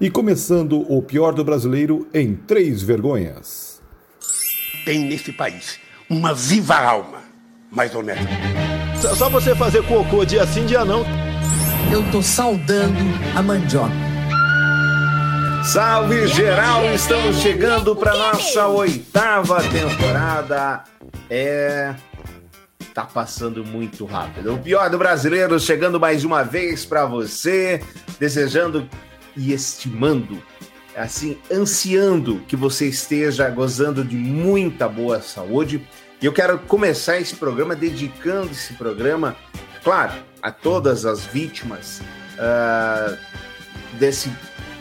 E começando o pior do brasileiro em três vergonhas. Tem nesse país uma viva alma mais honesta. Só você fazer cocô dia sim, dia não. Eu tô saudando a mandioca. Salve geral, estamos chegando para nossa oitava temporada. É tá passando muito rápido. O pior do brasileiro chegando mais uma vez para você, desejando e estimando, assim, ansiando que você esteja gozando de muita boa saúde. E eu quero começar esse programa dedicando esse programa, claro, a todas as vítimas uh, desse,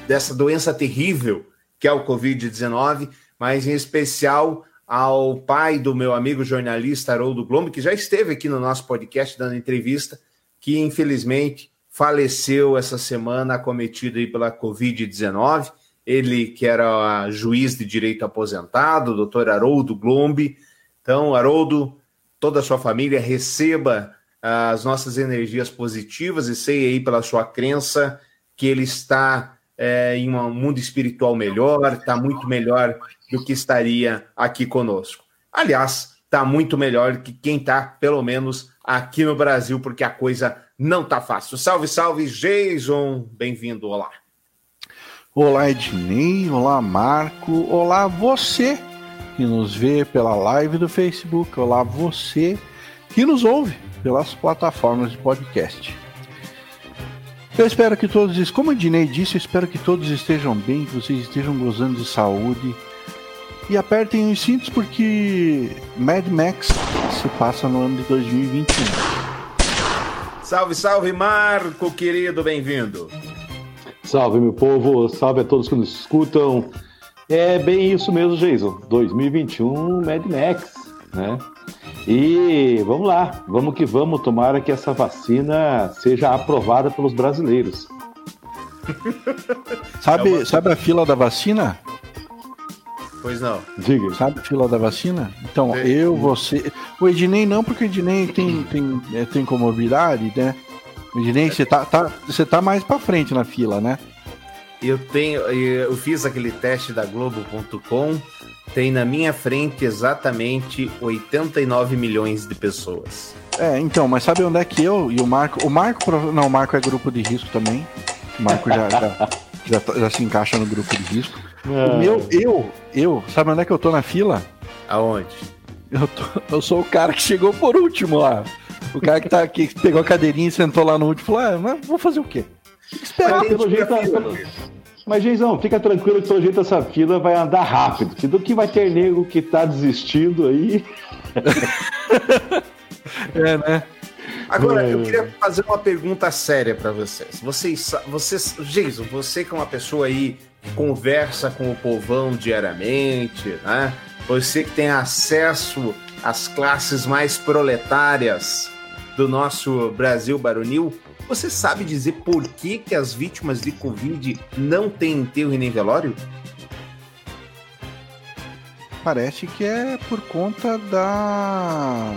dessa doença terrível que é o Covid-19, mas em especial ao pai do meu amigo jornalista Haroldo Glombe, que já esteve aqui no nosso podcast dando entrevista, que infelizmente faleceu essa semana acometido aí pela Covid-19. Ele que era juiz de direito aposentado, doutor Haroldo Glombe. Então, Haroldo, toda a sua família receba as nossas energias positivas e sei aí pela sua crença que ele está é, em um mundo espiritual melhor, está muito melhor do que estaria aqui conosco. Aliás, está muito melhor que quem está, pelo menos, aqui no Brasil, porque a coisa não tá fácil. Salve, salve, Jason. Bem-vindo, olá. Olá, Ednei. Olá, Marco. Olá, você que nos vê pela live do Facebook. Olá, você que nos ouve pelas plataformas de podcast. Eu espero que todos, como o Ednei disse, eu espero que todos estejam bem, que vocês estejam gozando de saúde. E apertem os cintos porque Mad Max se passa no ano de 2021. Salve, salve, Marco, querido, bem-vindo. Salve, meu povo, salve a todos que nos escutam. É bem isso mesmo, Jason. 2021 Mad Max, né? E vamos lá, vamos que vamos. Tomara que essa vacina seja aprovada pelos brasileiros. sabe, é uma... sabe a fila da vacina? Pois não. Diga. Sabe fila da vacina? Então, Sim. eu, você. O Ednei não, porque o Ednei tem, tem, é, tem comorbidade, né? O Ednei, você tá, tá, você tá mais pra frente na fila, né? Eu tenho. Eu fiz aquele teste da Globo.com. Tem na minha frente exatamente 89 milhões de pessoas. É, então, mas sabe onde é que eu e o Marco. O Marco. Não, o Marco é grupo de risco também. O Marco já, já, já, já se encaixa no grupo de risco. É. O meu, eu, eu, sabe onde é que eu tô na fila? Aonde? Eu, tô, eu sou o cara que chegou por último lá. O cara que, tá, que pegou a cadeirinha e sentou lá no último e falou: ah, mas vou fazer o quê? esperar mas, pelo jeito, pelo... mas, Geizão, fica tranquilo que pelo jeito essa fila vai andar rápido. Que do que vai ter nego que tá desistindo aí. é, né? Agora, eu queria fazer uma pergunta séria para vocês. Vocês, vocês, Jason, você que é uma pessoa aí conversa com o povão diariamente, né? Você que tem acesso às classes mais proletárias do nosso Brasil baronil, você sabe dizer por que, que as vítimas de Covid não têm enterro e nem velório? Parece que é por conta da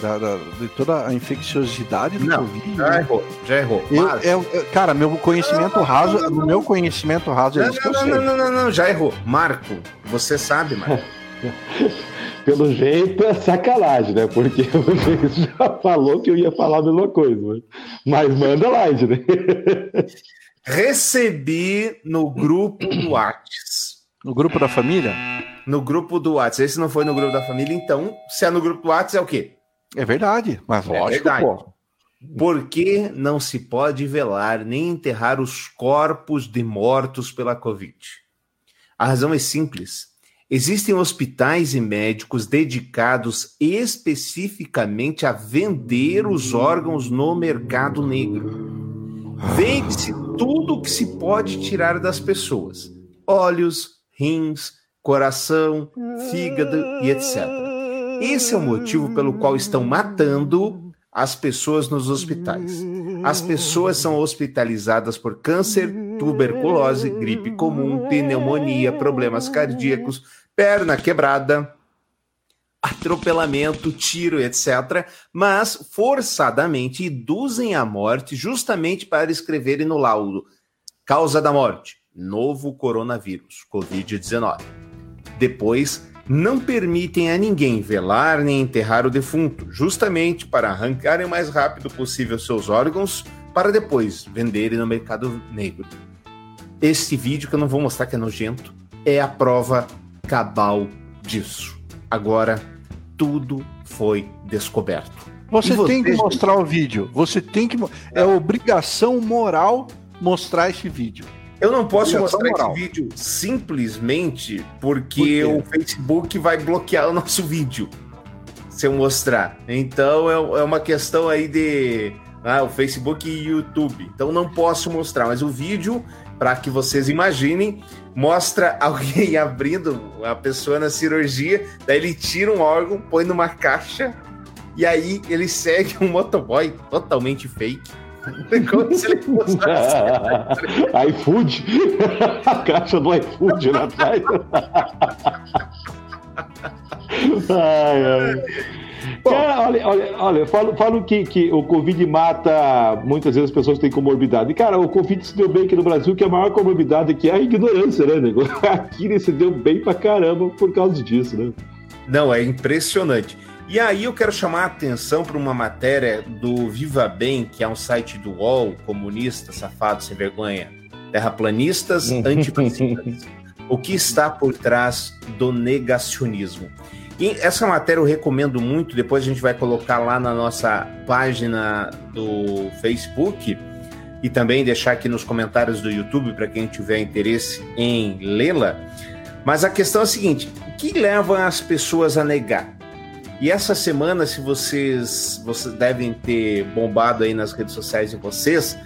da, da, de toda a infecciosidade do não, Covid. Já né? errou, já errou. Eu, eu, eu, cara, meu conhecimento raso, no meu conhecimento raso é não, isso não, que eu não, sei. Não, não, não, já errou. Marco, você sabe, Marco. Pelo jeito é sacanagem, né? Porque você já falou que eu ia falar a mesma coisa. Mas manda lá, né? Recebi no grupo do Whats. No grupo da família? No grupo do Whats. Esse não foi no grupo da família, então, se é no grupo do Whats, é o quê? É verdade, mas é lógico, verdade. pô. Por que não se pode velar nem enterrar os corpos de mortos pela Covid? A razão é simples. Existem hospitais e médicos dedicados especificamente a vender os órgãos no mercado negro. Vende-se tudo que se pode tirar das pessoas: olhos, rins, coração, fígado e etc. Esse é o motivo pelo qual estão matando as pessoas nos hospitais. As pessoas são hospitalizadas por câncer, tuberculose, gripe comum, pneumonia, problemas cardíacos, perna quebrada, atropelamento, tiro, etc., mas forçadamente induzem a morte justamente para escreverem no laudo causa da morte, novo coronavírus, Covid-19. Depois, não permitem a ninguém velar nem enterrar o defunto, justamente para arrancarem o mais rápido possível seus órgãos para depois venderem no mercado negro. Este vídeo que eu não vou mostrar que é nojento é a prova cabal disso. Agora tudo foi descoberto. Você, E tem que você- mostrar o vídeo. Você tem que. É obrigação moral mostrar esse vídeo. Eu não posso mostrar esse vídeo simplesmente porque Por o Facebook vai bloquear o nosso vídeo se eu mostrar. Então é, é uma questão aí de ah, o Facebook e YouTube. Então não posso mostrar, mas o vídeo, para que vocês imaginem, mostra alguém abrindo a pessoa na cirurgia, daí ele tira um órgão, põe numa caixa e aí ele segue um motoboy totalmente fake. Como se ele fosse iFood? A caixa do iFood lá atrás. ai, ai. Cara, olha, olha, olha, falo, falo que, que o Covid mata muitas vezes as pessoas que têm comorbidade. Cara, o Covid se deu bem aqui no Brasil, que a maior comorbidade aqui é a ignorância, né, nego? Aqui ele se deu bem pra caramba por causa disso, né? Não, é impressionante. E aí eu quero chamar a atenção para uma matéria do Viva Bem, que é um site do UOL, comunista, safado, sem vergonha, terraplanistas, antivacinas. o que está por trás do negacionismo? E essa matéria eu recomendo muito, depois a gente vai colocar lá na nossa página do Facebook e também deixar aqui nos comentários do YouTube para quem tiver interesse em lê-la. Mas a questão é a seguinte: o que leva as pessoas a negar? E essa semana, se vocês, vocês devem ter bombado aí nas redes sociais de vocês,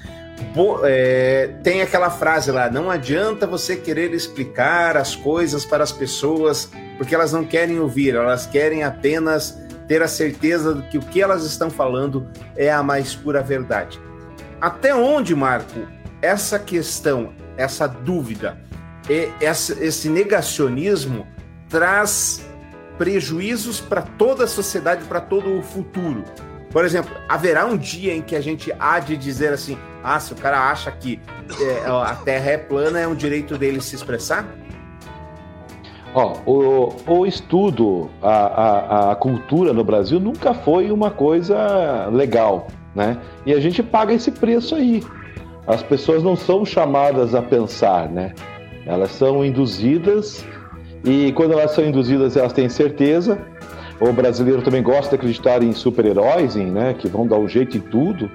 bo- é, tem aquela frase lá: não adianta você querer explicar as coisas para as pessoas, porque elas não querem ouvir, elas querem apenas ter a certeza de que o que elas estão falando é a mais pura verdade. Até onde, Marco, essa questão, essa dúvida, esse negacionismo traz prejuízos para toda a sociedade, para todo o futuro. Por exemplo, haverá um dia em que a gente há de dizer assim: ah, se o cara acha que é, a Terra é plana, é um direito dele se expressar? O, o estudo, a, a, a cultura no Brasil nunca foi uma coisa legal, né? E a gente paga esse preço aí. As pessoas não são chamadas a pensar, né? Elas são induzidas e quando elas são induzidas, elas têm certeza. O brasileiro também gosta de acreditar em super-heróis, em, né? Que vão dar um jeito em tudo.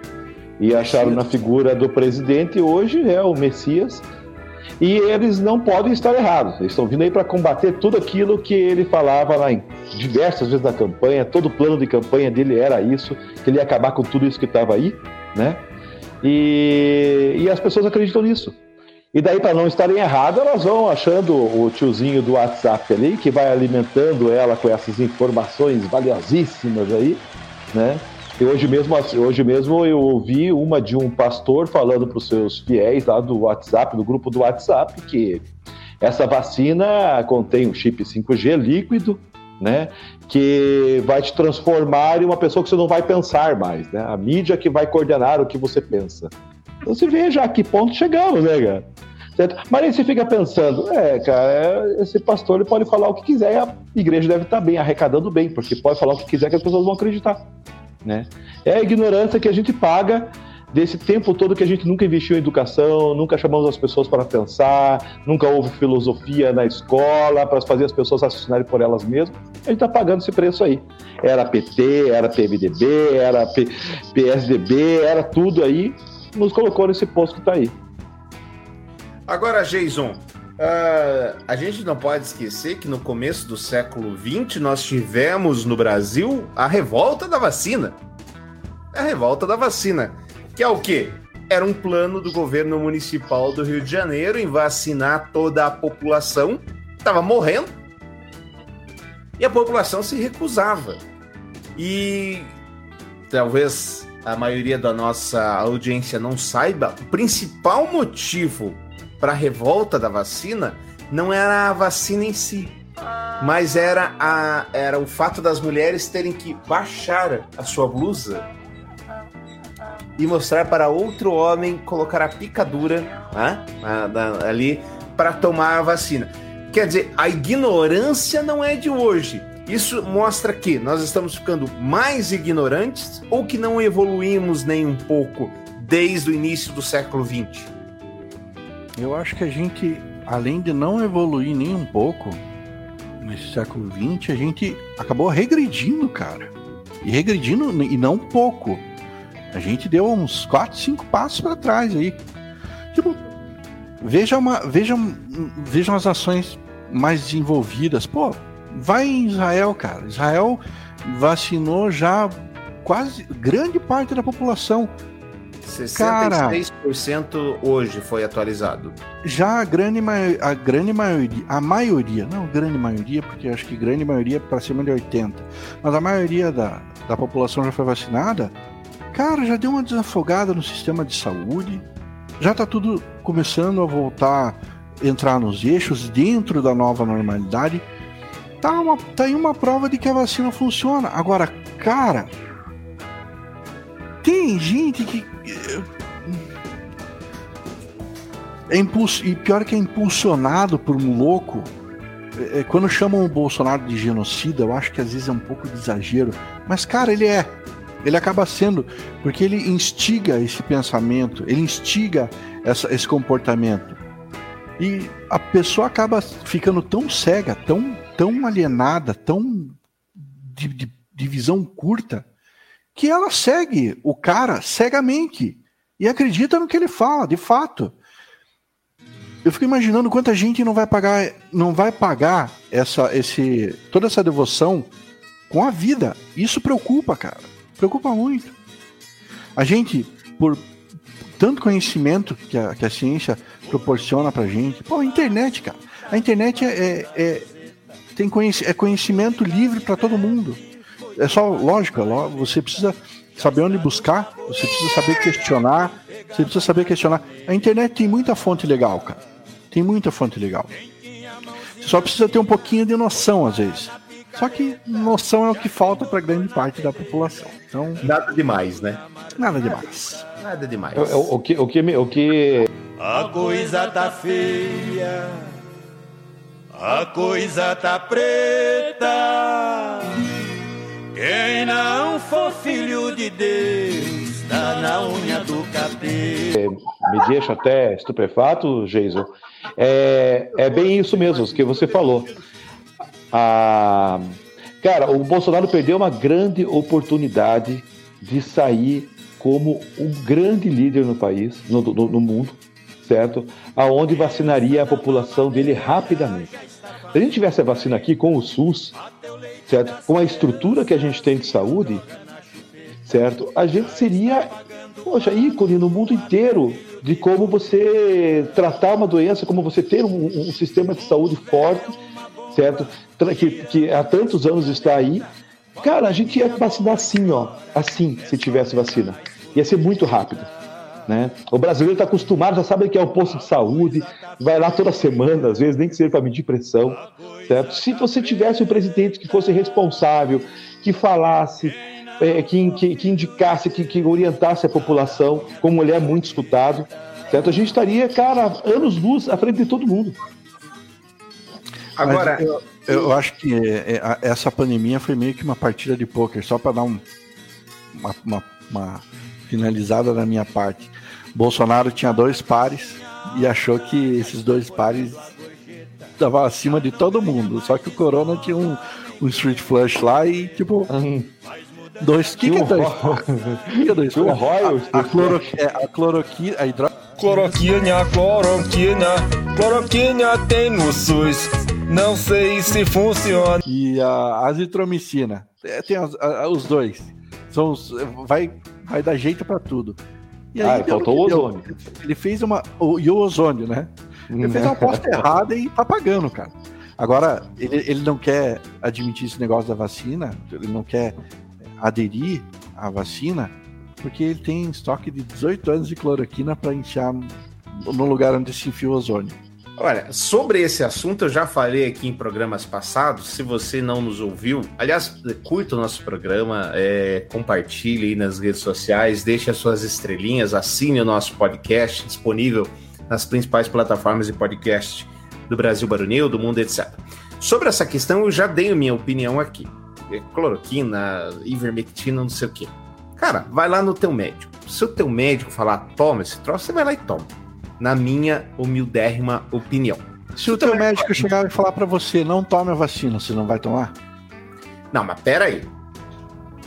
E acharam na figura do presidente hoje é o Messias. E eles não podem estar errados. Eles estão vindo aí para combater tudo aquilo que ele falava lá em diversas vezes na campanha. Todo o plano de campanha dele era isso, que ele ia acabar com tudo isso que estava aí, né? E, e as pessoas acreditam nisso. E daí, para não estarem erradas, elas vão achando o tiozinho do WhatsApp ali, que vai alimentando ela com essas informações valiosíssimas aí, né? E hoje mesmo, hoje mesmo eu ouvi uma de um pastor falando para os seus fiéis lá do WhatsApp, do grupo do WhatsApp, que essa vacina contém um chip 5G líquido, né? Que vai te transformar em uma pessoa que você não vai pensar mais, né? A mídia que vai coordenar o que você pensa. Você veja a que ponto chegamos, né, cara? Certo? Mas aí você fica pensando, é, cara, esse pastor ele pode falar o que quiser e a igreja deve estar bem, arrecadando bem, porque pode falar o que quiser que as pessoas vão acreditar. Né? É a ignorância que a gente paga desse tempo todo que a gente nunca investiu em educação, nunca chamamos as pessoas para pensar, nunca houve filosofia na escola para fazer as pessoas raciocinarem por elas mesmas. A gente está pagando esse preço aí. Era PT, era PMDB, era PSDB, era tudo aí, nos colocou nesse posto que está aí. Agora, Jason, ah, a gente não pode esquecer que no começo do século XX nós tivemos no Brasil a revolta da vacina. A revolta da vacina, que é o quê? Era um plano do governo municipal do Rio de Janeiro em vacinar toda a população, estava morrendo, e a população se recusava. E talvez a maioria da nossa audiência não saiba, o principal motivo para a revolta da vacina não era a vacina em si, mas era, a, era o fato das mulheres terem que baixar a sua blusa e mostrar para outro homem colocar a picadura né, ali para tomar a vacina. Quer dizer, a ignorância não é de hoje. Isso mostra que nós estamos ficando mais ignorantes ou que não evoluímos nem um pouco desde o início do século XX. Eu acho que a gente, além de não evoluir nem um pouco nesse século XX, a gente acabou regredindo, cara. E regredindo, e não pouco. A gente deu uns 4, 5 passos para trás aí. Tipo, veja uma, veja, vejam as ações mais desenvolvidas. Pô, vai em Israel, cara. Israel vacinou já quase grande parte da população. 66% hoje foi atualizado. Já a grande, a grande maioria, a maioria, não grande maioria, porque acho que grande maioria é para cima de 80, mas a maioria da, da população já foi vacinada, cara, já deu uma desafogada no sistema de saúde, já tá tudo começando a voltar, entrar nos eixos dentro da nova normalidade. Tá, uma, tá aí uma prova de que a vacina funciona. Agora, cara, tem gente que é impuls... E pior que é impulsionado por um louco. É, é, quando chamam o Bolsonaro de genocida, eu acho que às vezes é um pouco de exagero. Mas, cara, ele é. Ele acaba sendo. Porque ele instiga esse pensamento, ele instiga essa- esse comportamento. E a pessoa acaba ficando tão cega, tão, tão alienada, tão de, de- de visão curta, que ela segue o cara cegamente e acredita no que ele fala, de fato. Eu fico imaginando quanta gente não vai pagar, não vai pagar essa, esse, toda essa devoção com a vida. Isso preocupa, cara. Preocupa muito. A gente, por tanto conhecimento que a, que a ciência proporciona pra gente, pô, a internet, cara. A internet é, é, é- tem conheci, é conhecimento livre para todo mundo. É só lógico, é você precisa saber onde buscar, você precisa saber questionar, você precisa saber questionar. A internet tem muita fonte legal, cara. Tem muita fonte legal. Você só precisa ter um pouquinho de noção, às vezes. Só que noção é o que falta para grande parte da população. Então, Nada demais, né? nada demais. Nada demais. O, o- o que, o, que, o que A coisa tá feia, a coisa tá preta. Quem não for filho de Deus, tá na unha do capeta. me deixa até estupefato, Jason, é, é bem isso mesmo, o que você falou. Ah, cara, o Bolsonaro perdeu uma grande oportunidade de sair como um grande líder no país, no, no- no mundo, certo? Aonde vacinaria a população dele rapidamente. Se a gente tivesse a vacina aqui com o SUS, certo? Com a estrutura que a gente tem de saúde, certo? A gente seria, poxa, ícone no mundo inteiro de como você tratar uma doença, como você ter um, um sistema de saúde forte, certo? Que, que há tantos anos está aí. Cara, a gente ia vacinar assim, ó, assim, se tivesse vacina. Ia ser muito rápido. Né? O brasileiro está acostumado, já sabe que é o posto de saúde, vai lá toda semana, às vezes nem que seja para medir pressão, certo? Se você tivesse um presidente que fosse responsável, que falasse, é, que, que, que indicasse, que, que orientasse a população, como ele é muito escutado, certo? A gente estaria, cara, anos luz à frente de todo mundo. Agora, eu, eu acho que é, é, essa pandemia foi meio que uma partida de pôquer, só para dar um- uma, uma- uma finalizada da minha parte. Bolsonaro tinha dois pares e achou que esses dois pares estavam acima de todo mundo. Só que o Corona tinha um, um Street Flush lá e, tipo, dois. O que, que é dois? O que é dois? Um Royal A, a, cloro, é, a cloroquina, a hidro... Cloroquina, cloroquina, cloroquina tem no SUS. Não sei se funciona. e a azitromicina. É, tem as- a- os dois. São os- vai, vai dar jeito pra tudo. E Ah, deu no faltou o deu. ozônio. Ele fez uma. O, e o ozônio, né? Ele fez uma aposta errada e tá pagando, cara. Agora, ele, ele não quer admitir esse negócio da vacina, ele não quer aderir à vacina, porque ele tem estoque de 18 anos de cloroquina pra enfiar no lugar onde se enfia o ozônio. Olha, sobre esse assunto eu já falei aqui em programas passados. Se você não nos ouviu, aliás, curta o nosso programa, é, compartilhe aí nas redes sociais, deixe as suas estrelinhas, assine o nosso podcast disponível nas principais plataformas de podcast do Brasil Barunil, do mundo, etc. Sobre essa questão, eu já dei a minha opinião aqui. É, cloroquina, ivermectina, não sei o quê. Cara, vai lá no teu médico. Se o teu médico falar, toma esse troço, você vai lá e toma na minha humildérrima opinião. Se o teu médico chegar e falar para você, não tome a vacina, você não vai tomar? Não, mas pera aí.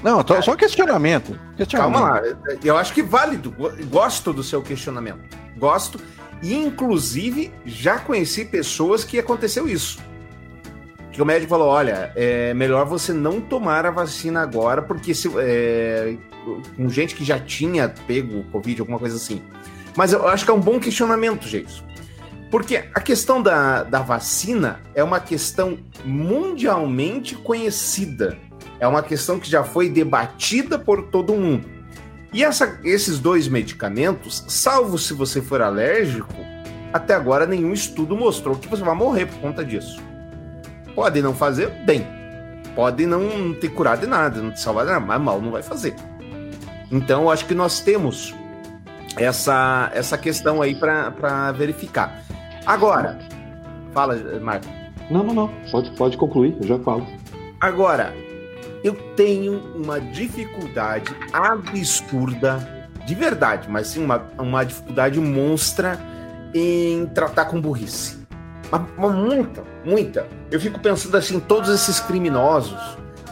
Não, tô, só questionamento. questionamento. Calma lá, eu acho que válido. Gosto do seu questionamento. Gosto. E, inclusive, já conheci pessoas que aconteceu isso. Que o médico falou: olha, é melhor você não tomar a vacina agora, porque se, é, com gente que já tinha pego Covid, alguma coisa assim. Mas eu acho que é um bom questionamento, gente. Porque a questão da, da vacina é uma questão mundialmente conhecida. É uma questão que já foi debatida por todo mundo. E essa, esses dois medicamentos, salvo se você for alérgico, até agora nenhum estudo mostrou que você vai morrer por conta disso. Pode não fazer bem. Pode não ter curado de nada, não te salvar de nada, mas mal não vai fazer. Então, eu acho que nós temos essa, essa questão aí para verificar. Agora, fala, Marco. Não, não, não. Pode, pode concluir, eu já falo. Agora, eu tenho uma dificuldade absurda, de verdade, mas sim uma, uma dificuldade monstra em tratar com burrice. Uma, uma, muita, muita. Eu fico pensando assim, todos esses criminosos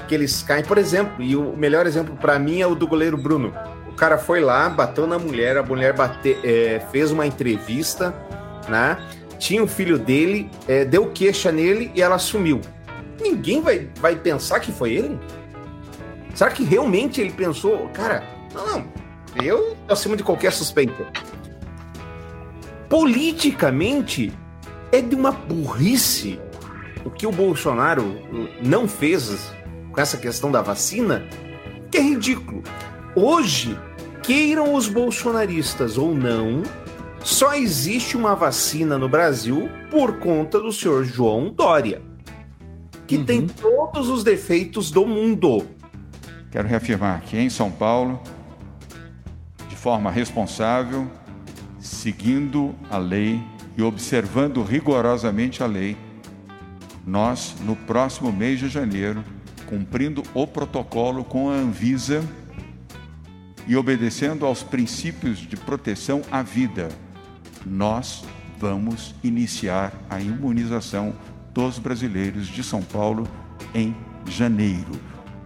que eles caem, por exemplo, e o melhor exemplo para mim é o do goleiro Bruno cara foi lá, bateu na mulher, a mulher bate, é, fez uma entrevista, né? Tinha o filho dele, é, deu queixa nele e ela sumiu. Ninguém vai, vai pensar que foi ele? Será que realmente ele pensou, cara, não, eu acima de qualquer suspeita. Politicamente, é de uma burrice o que o Bolsonaro não fez com essa questão da vacina, que é ridículo. Hoje, queiram os bolsonaristas ou não, só existe uma vacina no Brasil por conta do senhor João Dória, que uhum. tem todos os defeitos do mundo. Quero reafirmar que em São Paulo, de forma responsável, seguindo a lei e observando rigorosamente a lei, nós, no próximo mês de janeiro, cumprindo o protocolo com a Anvisa, e obedecendo aos princípios de proteção à vida, nós vamos iniciar a imunização dos brasileiros de São Paulo em janeiro.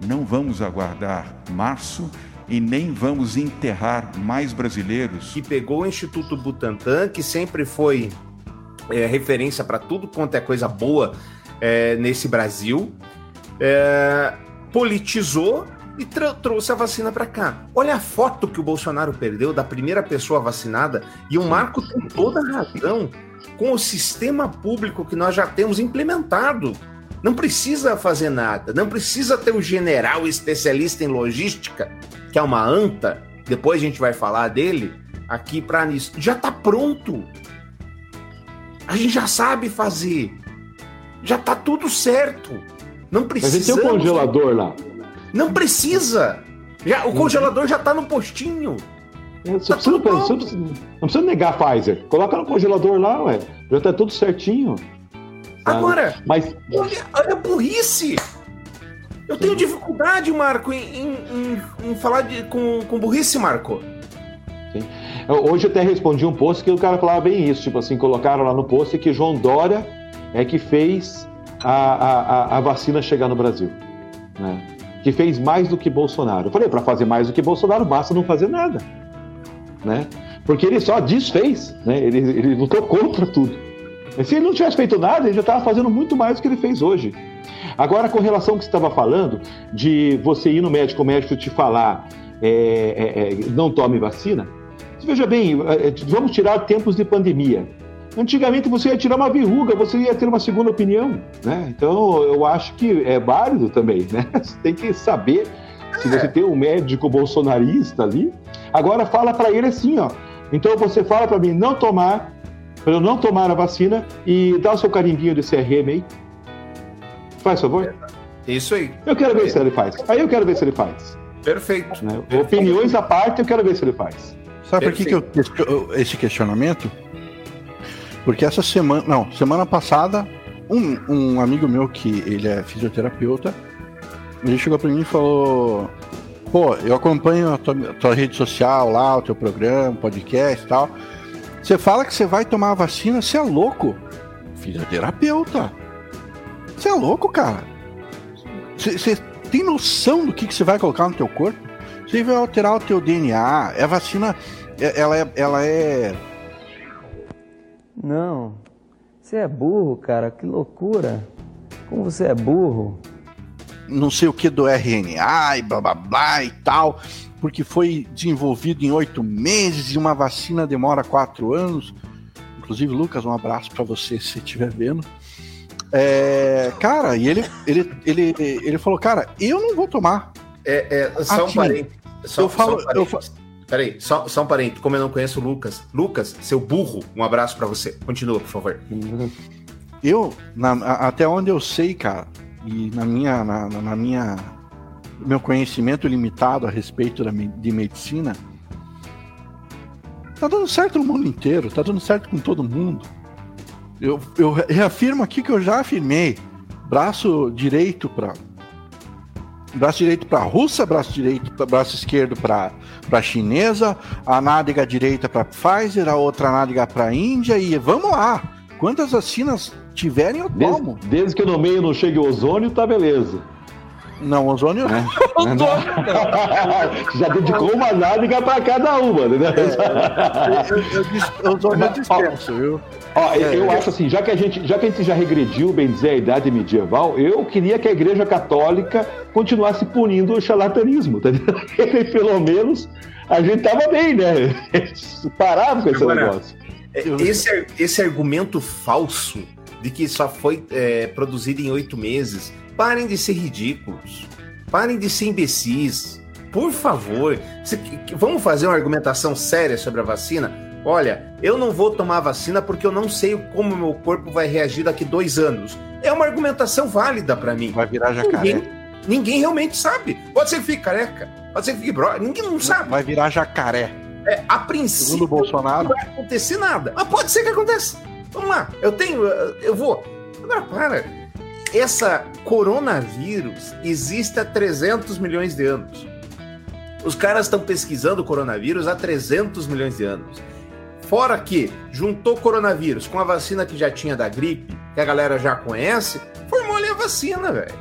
Não vamos aguardar março e nem vamos enterrar mais brasileiros. Que pegou o Instituto Butantan, que sempre foi é, referência para tudo quanto é coisa boa é, nesse Brasil, é, politizou e trouxe a vacina para cá. Olha a foto que o Bolsonaro perdeu da primeira pessoa vacinada e o Marco tem toda a razão com o sistema público que nós já temos implementado. Não precisa fazer nada, não precisa ter um general especialista em logística, que é uma anta, depois a gente vai falar dele aqui para nisso. Já está pronto. A gente já sabe fazer. Já está tudo certo. Não precisa. Mas tem um congelador lá. Não precisa! Já, o congelador já tá no postinho. É, tá precisa, não, precisa, não, precisa, negar a Pfizer. Coloca no congelador lá, ué. Já tá tudo certinho. Sabe? Agora, Mas... olha, olha a burrice! Eu tenho dificuldade, Marco, em, em, em, falar de, com, com burrice, Marco. Sim. Hoje eu até respondi um post que o cara falava bem isso, tipo assim, colocaram lá no post que João Dória é que fez a, a, a vacina chegar no Brasil. Né? Que fez mais do que Bolsonaro. Eu falei, para fazer mais do que Bolsonaro, basta não fazer nada. Né? Porque ele só desfez, né? ele, ele lutou contra tudo. Se ele não tivesse feito nada, ele já estava fazendo muito mais do que ele fez hoje. Agora, com relação ao que você estava falando, de você ir no médico, o médico te falar é, é, é, não tome vacina, veja bem, é, é, vamos tirar tempos de pandemia. Antigamente você ia tirar uma verruga, você ia ter uma segunda opinião, né? Então eu acho que é válido também, né? Você tem que saber se você tem um médico bolsonarista ali. Agora fala para ele assim, ó. Então você fala para mim não tomar para eu não tomar a vacina e dar o seu carimbinho de CRM aí? Faz favor? Isso aí. Eu quero ver se ele faz. Aí eu quero ver se ele faz. Perfeito. Né? Opiniões à parte, eu quero ver se ele faz. Sabe por que, que eu, esse questionamento? Porque essa semana, não, semana passada, um, um amigo meu que ele é fisioterapeuta, ele chegou para mim e falou: Pô, eu acompanho a tua, a tua, rede social lá, o teu programa, podcast e tal. Você fala que você vai tomar a vacina, você é louco. Fisioterapeuta. Você é louco, cara. Você tem noção do que, que você vai colocar no teu corpo? Você vai alterar o teu DNA. É vacina. É, ela é. Ela é. Não. Você é burro, cara. Que loucura. Como você é burro. Não sei o que do RNA e blá blá blá e tal. Porque foi desenvolvido em oito meses e uma vacina demora quatro anos. Inclusive, Lucas, um abraço para você se estiver vendo. É, cara, e ele, ele, ele, ele falou, cara, eu não vou tomar. É, é só um parênteses. Só, eu falo, só um eu falo... Peraí, só, só um parênteses. Como eu não conheço o Lucas. Lucas, seu burro, um abraço para você. Continua, por favor. Eu, na, até onde eu sei, cara, e na minha, na, na minha, meu conhecimento limitado a respeito da, de medicina, tá dando certo no mundo inteiro, tá dando certo com todo mundo. Eu, eu reafirmo aqui que eu já afirmei. Braço direito para braço direito para russa, braço direito para braço esquerdo para para chinesa, a nádega direita para Pfizer, a outra nádega para Índia e vamos lá. Quantas vacinas tiverem eu tomo. Desde, desde que no meio não chegue o ozônio, tá beleza. Não, ozônio não. É. ozônio não. Já dedicou uma nádega para cada uma, né? É, eu, eu, ozônio eu dispenso, viu? Ó, é, eu acho assim, já que, a gente, já que a gente já regrediu, bem dizer, a idade medieval, eu queria que a Igreja Católica continuasse punindo o charlatanismo, tá Pelo menos a gente tava bem, né? Parava com esse Agora, negócio. É, esse, esse argumento falso de que só foi é, produzido em oito meses, parem de ser ridículos, parem de ser imbecis. Por favor, vamos fazer uma argumentação séria sobre a vacina? Olha, eu não vou tomar vacina porque eu não sei como meu corpo vai reagir daqui dois anos. É uma argumentação válida para mim. Vai virar jacaré. Ninguém, ninguém, realmente sabe. Pode ser que fique careca, pode ser que fique bro, ninguém não sabe. Vai virar jacaré. É, a princípio, Segundo Bolsonaro. não vai acontecer nada. Mas pode ser que aconteça. Vamos lá, eu tenho, eu vou. Agora, para. Essa coronavírus existe há 300 milhões de anos. Os caras estão pesquisando o coronavírus há 300 milhões de anos. Fora que juntou coronavírus com a vacina que já tinha da gripe, que a galera já conhece, formou ali a vacina, velho.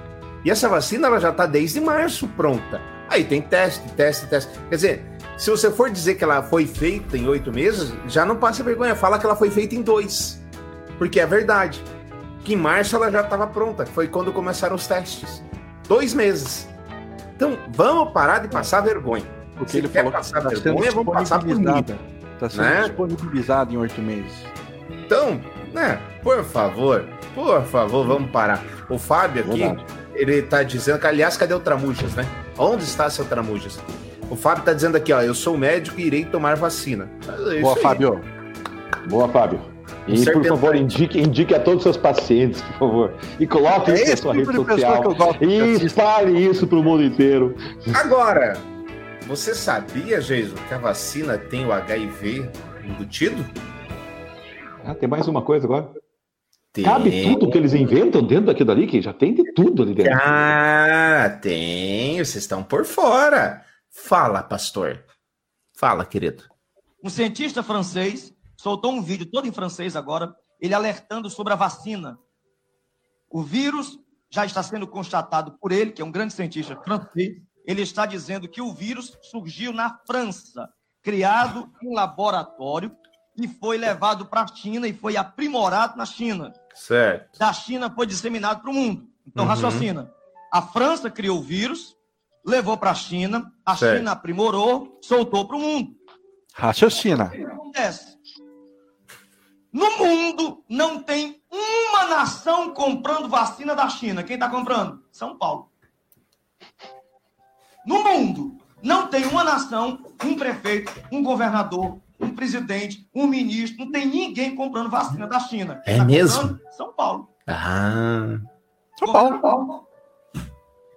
E essa vacina ela já tá desde março pronta. Aí tem teste, teste, teste. Quer dizer, se você for dizer que ela foi feita em oito meses, já não passa vergonha. Fala que ela foi feita em dois. Porque é verdade. Que em março ela já estava pronta. Foi quando começaram os testes. Dois meses. Então, vamos parar de passar vergonha. Porque se ele quer falou passar que vergonha, vamos passar por nada. Está sendo né? disponibilizado em oito meses. Então, né, por favor, por favor, vamos parar. O Fábio aqui, Verdade. ele está dizendo que, aliás, cadê o Tramujas, né? Onde está seu Tramujas? O Fábio está dizendo aqui, ó, eu sou médico e irei tomar vacina. É Boa, Fábio. Boa, Fábio. E, por favor, indique, indique a todos os seus pacientes, por favor. E coloque é isso na sua tipo rede social. E espalhe isso para o mundo inteiro. Agora, você sabia, Jesus, que a vacina tem o HIV embutido? Ah, tem mais uma coisa agora. Tem... Cabe tudo que eles inventam dentro daquilo dali, que já tem de tudo ali dentro. Ah, tem. Vocês estão por fora. Fala, pastor. Fala, querido. Um cientista francês soltou um vídeo todo em francês agora, ele alertando sobre a vacina. O vírus já está sendo constatado por ele, que é um grande cientista francês, ele está dizendo que o vírus surgiu na França, criado em laboratório e foi levado para a China e foi aprimorado na China. Certo. Da China foi disseminado para o mundo. Então, uhum. raciocina. A França criou o vírus, levou para a China, a certo. China aprimorou, soltou para o mundo. Raciocina. O que acontece? No mundo não tem uma nação comprando vacina da China. Quem está comprando? São Paulo. No mundo, não tem uma nação, um prefeito, um governador, um presidente, um ministro, não tem ninguém comprando vacina da China. É Quem tá mesmo? comprando? São Paulo. Ah. São Paulo.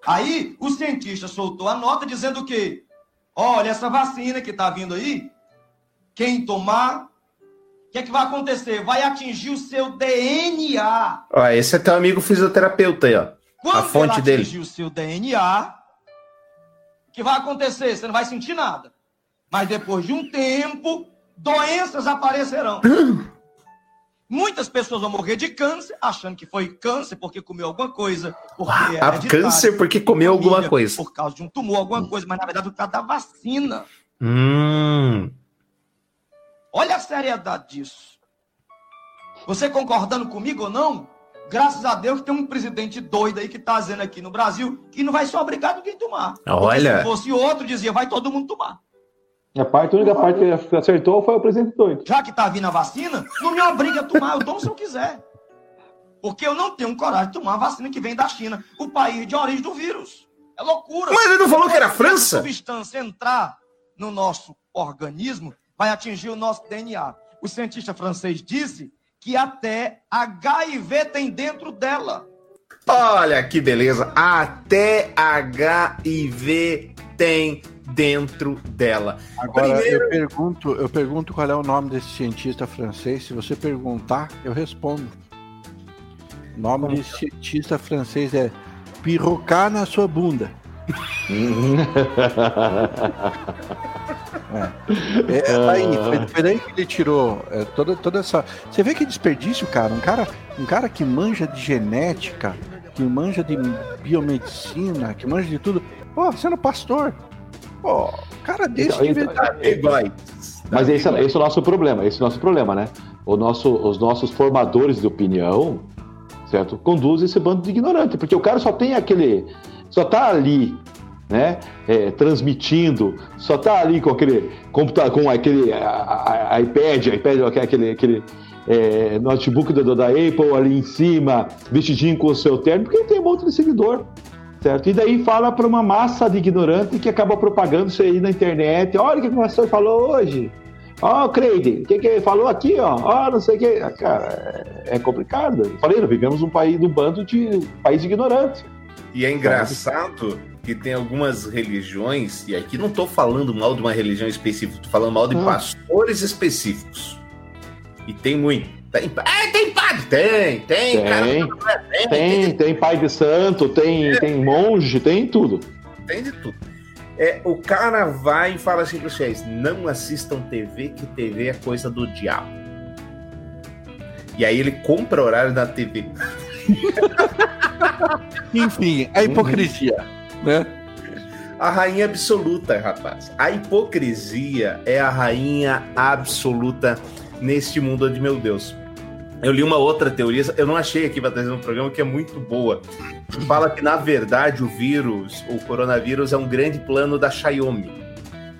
Aí o cientista soltou a nota dizendo o quê? Olha, essa vacina que está vindo aí, quem tomar, que, é que vai acontecer? Vai atingir o seu DNA. Ó, esse é teu amigo fisioterapeuta aí, ó. Quando a fonte ele dele. atingir o seu DNA, o que vai acontecer? Você não vai sentir nada. Mas depois de um tempo, doenças aparecerão. Muitas pessoas vão morrer de câncer, achando que foi câncer porque comeu alguma coisa. Porque Ah, câncer porque comeu alguma coisa. Por causa de um tumor, alguma coisa, mas na verdade por causa da vacina. Hum. Olha a seriedade disso. Você concordando comigo ou não? Graças a Deus tem um presidente doido aí que está dizendo aqui no Brasil que não vai ser obrigado ninguém a tomar. Porque Olha. Se fosse outro, dizia, vai todo mundo tomar. A parte, a única parte que acertou foi o presidente doido. Já que tá vindo a vacina, não me obriga a tomar, eu tomo se eu quiser. Porque eu não tenho coragem de tomar a vacina que vem da China, o país de origem do vírus. É loucura. Mas ele não falou que era Se França? substância entrar no nosso organismo, vai atingir o nosso DNA. O cientista francês disse que até HIV tem dentro dela. Olha que beleza. Até HIV tem dentro dela. Agora Primeiro- eu pergunto, eu pergunto qual é o nome desse cientista francês. Se você perguntar, eu respondo. O nome desse cientista francês é Pirocar na sua bunda. É, é, tá aí, foi, foi daí que ele tirou é, toda, toda essa. Você vê que desperdício, cara. Um cara, um cara que manja de genética, que manja de biomedicina, que manja de tudo. Pô, sendo pastor. Pô, cara desse Então, devia então, estar- Igual. Mas esse, é- esse é o nosso problema, esse é o nosso problema, né? O nosso, os nossos formadores de opinião, certo? Conduzem esse bando de ignorante, porque o cara só tem aquele. Só tá ali, né? é, transmitindo, só tá ali com aquele computador, com aquele a- a- a- iPad, iPad, aquele, aquele é, notebook do- da Apple ali em cima, vestidinho com o seu terno, porque ele tem um monte de seguidor. Certo? E daí fala para uma massa de ignorante que acaba propagando isso aí na internet. Olha o que o pastor falou hoje. Ó, o Creide, o que, que ele falou aqui, ó? Ó, não sei o que. Ah, Cara, é, é complicado. Falei, nós vivemos um país, um bando de um país de ignorantes. E é engraçado que tem algumas religiões, e aqui não tô falando mal de uma religião específica, tô falando mal de Hum. pastores específicos. E tem muito. Tem, ah, tem padre? Tem, tem, cara. Tem, Tem, tem, tem pai de santo, tem, tem monge, tem tudo. tem de tudo. É, o cara vai e fala assim para vocês: não assistam TV, que TV é coisa do diabo. E aí ele compra horário da TV. Enfim, a hipocrisia, né? A rainha absoluta, rapaz. A hipocrisia é a rainha absoluta neste mundo de meu Deus. Eu li uma outra teoria, eu não achei aqui para trazer no programa, que é muito boa. Fala que, na verdade, o vírus, o coronavírus, é um grande plano da Xiaomi.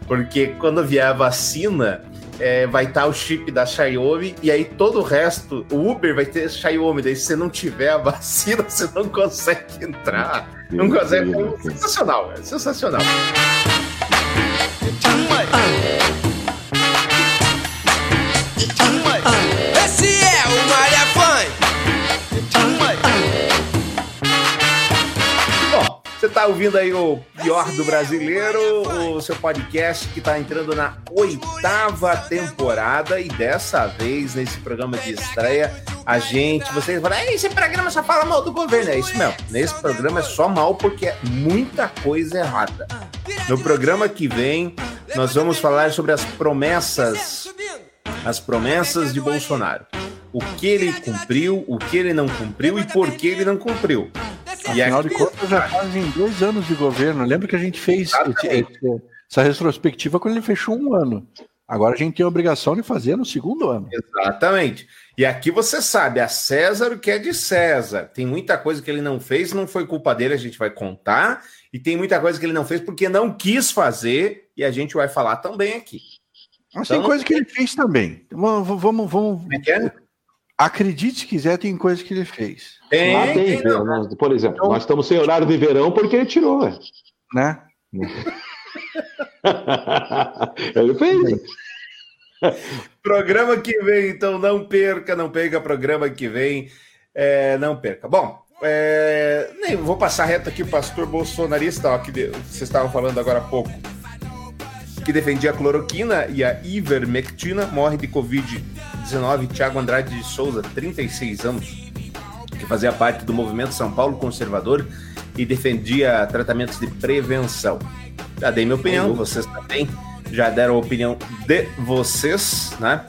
Porque quando vier a vacina, é, vai estar o chip da Xiaomi e aí todo o resto, o Uber vai ter Xiaomi. Daí, se você não tiver a vacina, você não consegue entrar. Não consegue. É sensacional, é sensacional. Tá ouvindo aí o Pior do Brasileiro, o seu podcast que tá entrando na oitava temporada e dessa vez, nesse programa de estreia, a gente, vocês falam, "Ei, esse programa só fala mal do governo. É isso mesmo, nesse programa é só mal porque é muita coisa errada. No programa que vem, nós vamos falar sobre as promessas, as promessas de Bolsonaro. O que ele cumpriu, o que ele não cumpriu e por que ele não cumpriu. E Afinal de contas, já fazem dois anos de governo. Lembra que a gente fez essa retrospectiva quando ele fechou um ano. Agora a gente tem a obrigação de fazer no segundo ano. Exatamente. E aqui você sabe, a César o que é de César. Tem muita coisa que ele não fez, não foi culpa dele, a gente vai contar. E tem muita coisa que ele não fez porque não quis fazer, e a gente vai falar também aqui. Mas tem Então- coisa que ele fez também. Vamos, vamos, vamos. Acredite se quiser, tem coisa que ele fez. Tem, Ah, tem, nós- por exemplo, nós estamos sem horário de verão porque ele tirou, velho. Né? ele fez. programa que vem, então não perca, não perca programa que vem, é, não perca. Bom, é, nem vou passar reto aqui o pastor bolsonarista, ó, que vocês estavam falando agora há pouco, que defendia a cloroquina e a ivermectina, morre de Covid-19, Tiago Andrade de Souza, 36 anos, que fazia parte do movimento São Paulo Conservador e defendia tratamentos de prevenção. Já dei minha opinião, vocês também já deram a opinião de vocês, né?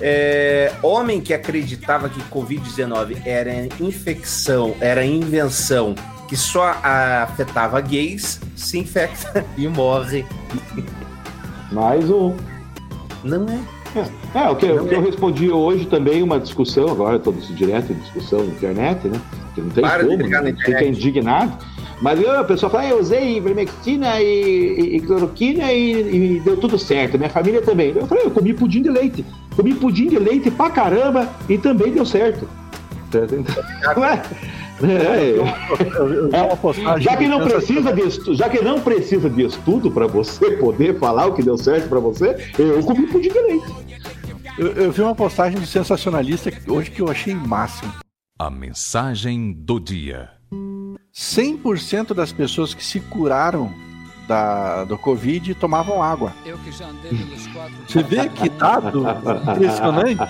É, homem que acreditava que Covid-19 era infecção, era invenção que só afetava gays, se infecta e morre. Mais um. Não é. É, o que, o que eu respondi hoje também, uma discussão, agora todos direto em discussão na internet, né? Que não tem Para como, né? fica indignado. Mas eu, a pessoa fala, ah, eu usei ivermectina e, e, e cloroquina e, e deu tudo certo. Minha família também. Eu falei, eu comi pudim de leite. Comi pudim de leite pra caramba e também deu certo. Não é? É, já que não precisa de estudo, já que não precisa de estudo para você poder falar o que deu certo para você, eu comi de leite. Eu, eu vi uma postagem do sensacionalista hoje que eu achei máximo. A mensagem do dia. 100% das pessoas que se curaram da, do Covid tomavam água. Eu que já andei pelos quatro. Você vê que dado impressionante?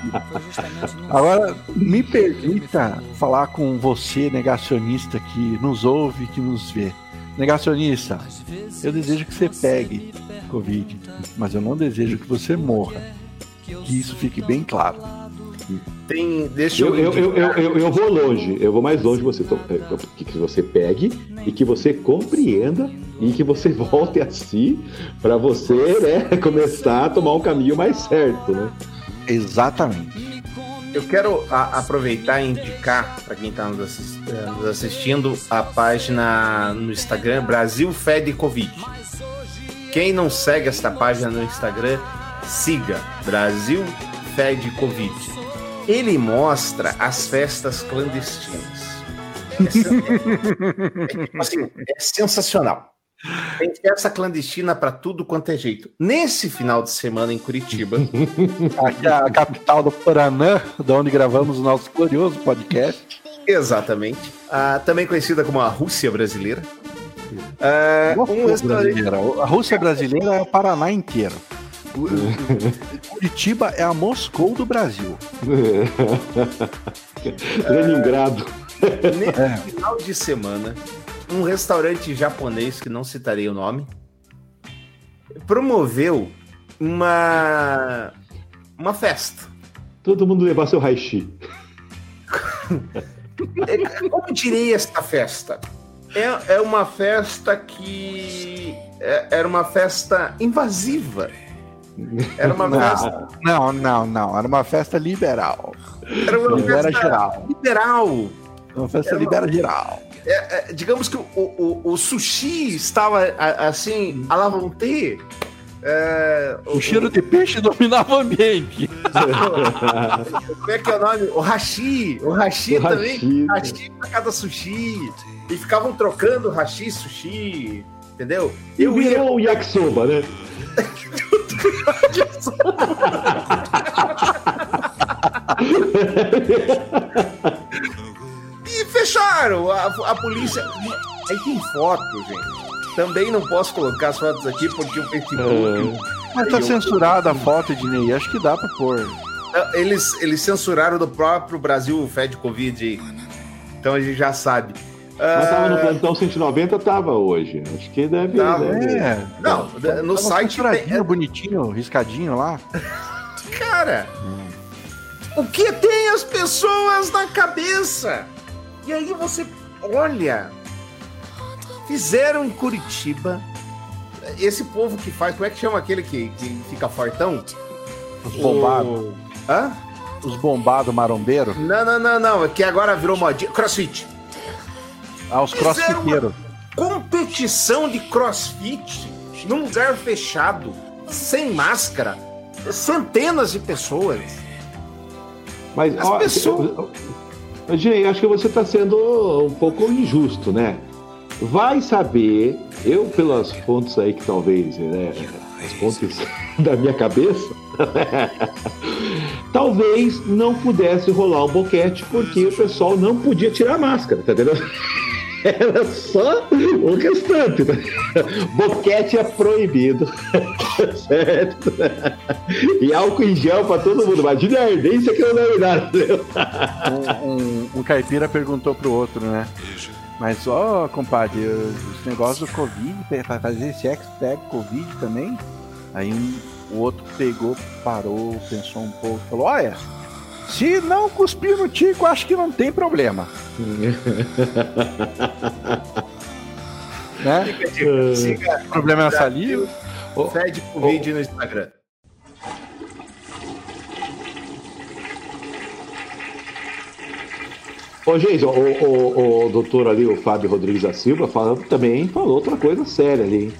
Agora, me permita falar com você, negacionista que nos ouve, que nos vê. Negacionista, eu desejo que você pegue Covid, mas eu não desejo que você morra. Que isso fique bem claro. Tem, deixa Eu, eu, eu, eu, eu, eu vou longe, eu vou mais longe que você, é, que que você pegue e que você compreenda e que você volte a si para você né, começar a tomar um caminho mais certo, né? Exatamente. Eu quero a- aproveitar e indicar para quem está nos, assis- eh, nos assistindo a página no Instagram Brasil Fed Covid. Quem não segue esta página no Instagram, siga Brasil Fed Covid. Ele mostra as festas clandestinas. É, é tipo assim, é sensacional. Tem festa clandestina para tudo quanto é jeito. Nesse final de semana em Curitiba, Aqui é a capital do Paranã, da onde gravamos o nosso glorioso podcast. Exatamente. Ah, também conhecida como a Rússia brasileira. Ah, um restaurante. brasileira. A Rússia brasileira é o Paraná inteiro. Curitiba é a Moscou do Brasil. Leningrado. Nesse final de semana, um restaurante japonês, que não citarei o nome, promoveu uma, uma festa. Todo mundo levar seu haixi. É, Como direi esta festa? É, é uma festa que é- era uma festa invasiva. Era uma festa. Não, não, não. Era uma festa liberal. Era uma Libera festa geral. liberal. Uma festa Era uma- libera geral. É, é, digamos que o, o, o sushi estava a- assim, à la vontade. É, O cheiro de peixe dominava o ambiente. Como é que é o nome? O hashi. O hashi O também. hashi. Hashi pra cada sushi. E ficavam trocando hashi, sushi. Entendeu? E virou o yakisoba, né? E fecharam. A, a polícia. Aí tem foto, gente. Também não posso colocar as fotos aqui porque o Facebook. Mas tá Eu- censurada a foto, Ednei. Acho que dá pra pôr. Eles, eles censuraram do próprio Brasil o Fed Covid. Então a gente já sabe. Mas tava no Ah, plantão 190, tava hoje. Acho que deve. Tava. deve- É. Não, no Tava site tem- censuradinho, bonitinho, riscadinho lá. Cara, o que tem as pessoas na cabeça? E aí você olha, fizeram em Curitiba. Esse povo que faz, como é que chama aquele que, que fica fortão? Os bombados. O- Hã? Os bombados marombeiros. Não, não, não, não. É que agora virou modinha. Crossfit. Os Fizeram crossfiteiros. Competição de crossfit num lugar fechado, sem máscara. Centenas de pessoas. Mas, As ó, pessoas- Gê, acho que você está sendo um pouco injusto, né? Vai saber, eu pelas fontes aí que talvez, né, as fontes da minha cabeça, Talvez não pudesse rolar o boquete porque o pessoal não podia tirar a máscara, tá entendendo? Era só o restante. Boquete é proibido. certo? E álcool em gel pra todo mundo. Imagina a ardência que eu não nada. Um, um, um caipira perguntou pro outro, né? Mas, ó, compadre, os negócios do Covid, pra fazer sexo, pega Covid também? Aí um, o outro pegou, parou, pensou um pouco, falou: Olha, se não cuspir no tico, acho que não tem problema. né? Fica a dica. Siga Problema na saliva. Fed Covid no Instagram. Ô, gente, o, o, o doutor ali, o Fábio Rodrigues da Silva, falando, também falou outra coisa séria ali, hein?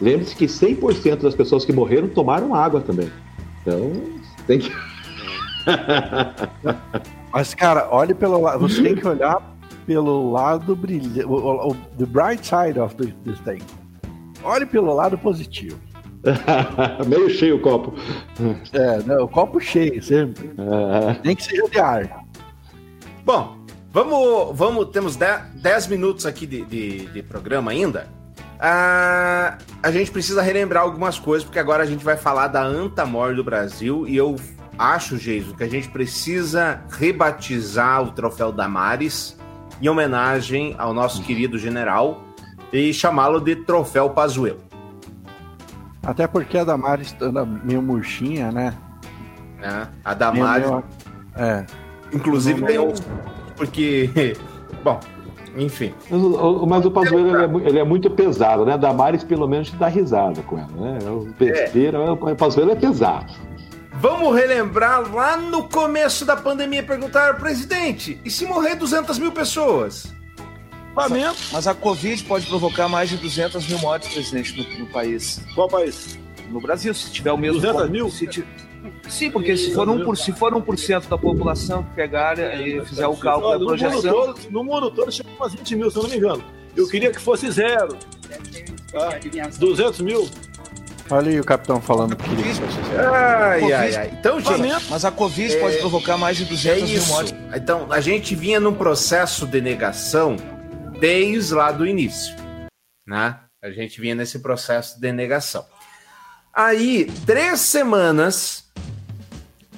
Lembre-se que 100% das pessoas que morreram tomaram água também. Então, tem que. Mas, cara, olhe pelo lado. Você tem que olhar pelo lado brilhante. The bright side of this, thing. Olhe pelo lado positivo. Meio cheio o copo. É, não, o copo cheio, sempre. Nem que seja de ar. Bom, vamos, vamos temos 10 minutos aqui de, de, de programa ainda. Ah, a gente precisa relembrar algumas coisas, porque agora a gente vai falar da Antamor do Brasil e eu acho, Geiso, que a gente precisa rebatizar o troféu Damares em homenagem ao nosso querido general e chamá-lo de troféu Pazuello. Até porque a Damares anda meio murchinha, né? né? A Damares, Meio- É. inclusive, tem um. Porque. Bom, enfim. Mas o, o- mas o Pazuello ele é, ele é muito pesado, né? Damares pelo menos dá risada com ela, né? É o besteira, o Pazuello é pesado. Vamos relembrar lá no começo da pandemia, perguntar, presidente, e se morrer 200 mil pessoas? Mas, mas a Covid pode provocar mais de 200 mil mortes, presidente, no, no país. Qual país? No Brasil, se tiver o mesmo. 200 mil? se ti- Sim, porque se for, 1%, se for 1% da população que pegar e fizer o cálculo, a no, mundo projeção. todo, no mundo todo chega umas 20 mil, se eu não me engano. Eu queria que fosse zero. Tá? 200 mil. Olha aí o capitão falando que zero. Ai, Covid- ai, ai. Então, gente. Mas a Covid é- pode provocar mais de 200 É mil isso. mortes. Então, a gente vinha num processo de negação desde lá do início, né? A gente vinha nesse processo de negação. Aí, três semanas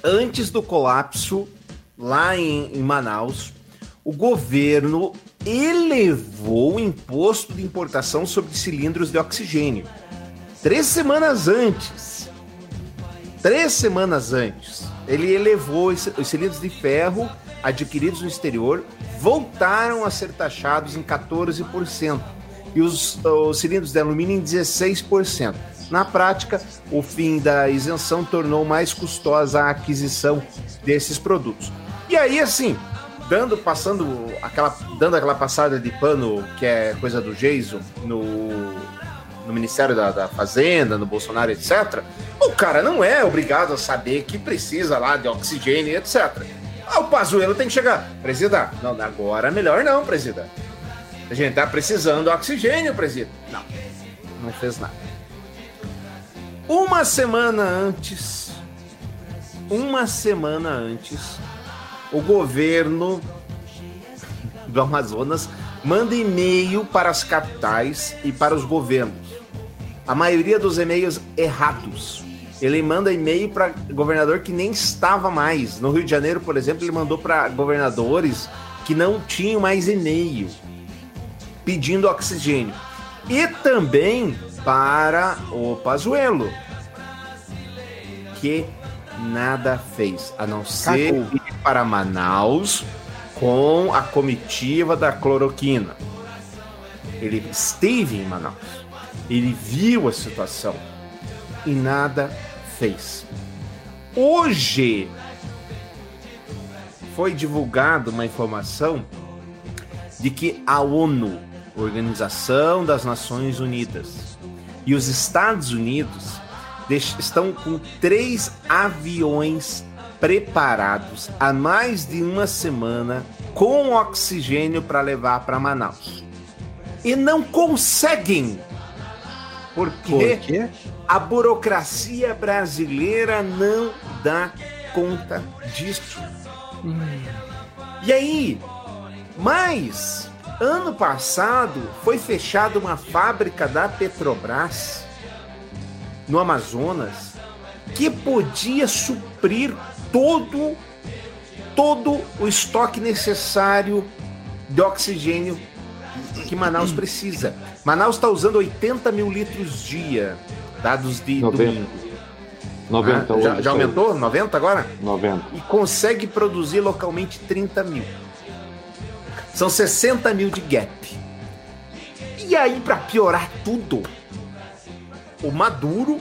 antes do colapso, lá em, em Manaus, o governo elevou o imposto de importação sobre cilindros de oxigênio. Três semanas antes. Três semanas antes, ele elevou os os cilindros de ferro adquiridos no exterior, voltaram a ser taxados em 14% e os, os cilindros de alumínio em 16%. Na prática, o fim da isenção tornou mais custosa a aquisição desses produtos. E aí, assim, dando, passando aquela, dando aquela passada de pano que é coisa do Geiso no, no Ministério da, da Fazenda, no Bolsonaro, etc. O cara não é obrigado a saber que precisa lá de oxigênio, etc. Ah, o Pazuello tem que chegar. Presida, não, agora melhor não, presida. A gente tá precisando de oxigênio, presida. Não, não fez nada. Uma semana antes, uma semana antes, o governo do Amazonas manda e-mail para as capitais e para os governos. A maioria dos e-mails errados. Ele manda e-mail para governador que nem estava mais. No Rio de Janeiro, por exemplo, ele mandou para governadores que não tinham mais e-mail pedindo oxigênio. E também para o Pazuello, que nada fez, a não ser ir para Manaus com a comitiva da cloroquina. Ele esteve em Manaus, ele viu a situação e nada fez. Hoje foi divulgada uma informação de que a ONU, Organização das Nações Unidas, e os Estados Unidos estão com três aviões preparados há mais de uma semana com oxigênio para levar para Manaus. E não conseguem. Por quê? Por? A burocracia brasileira não dá conta disso. E aí, mas ano passado foi fechada uma fábrica da Petrobras no Amazonas que podia suprir todo todo o estoque necessário de oxigênio que Manaus precisa. Manaus está usando 80 mil litros dia, dados de 90. domingo. 90 Ah, já, já aumentou? 90 agora? 90. E consegue produzir localmente 30 mil. São 60 mil de gap. E aí, para piorar tudo, o Maduro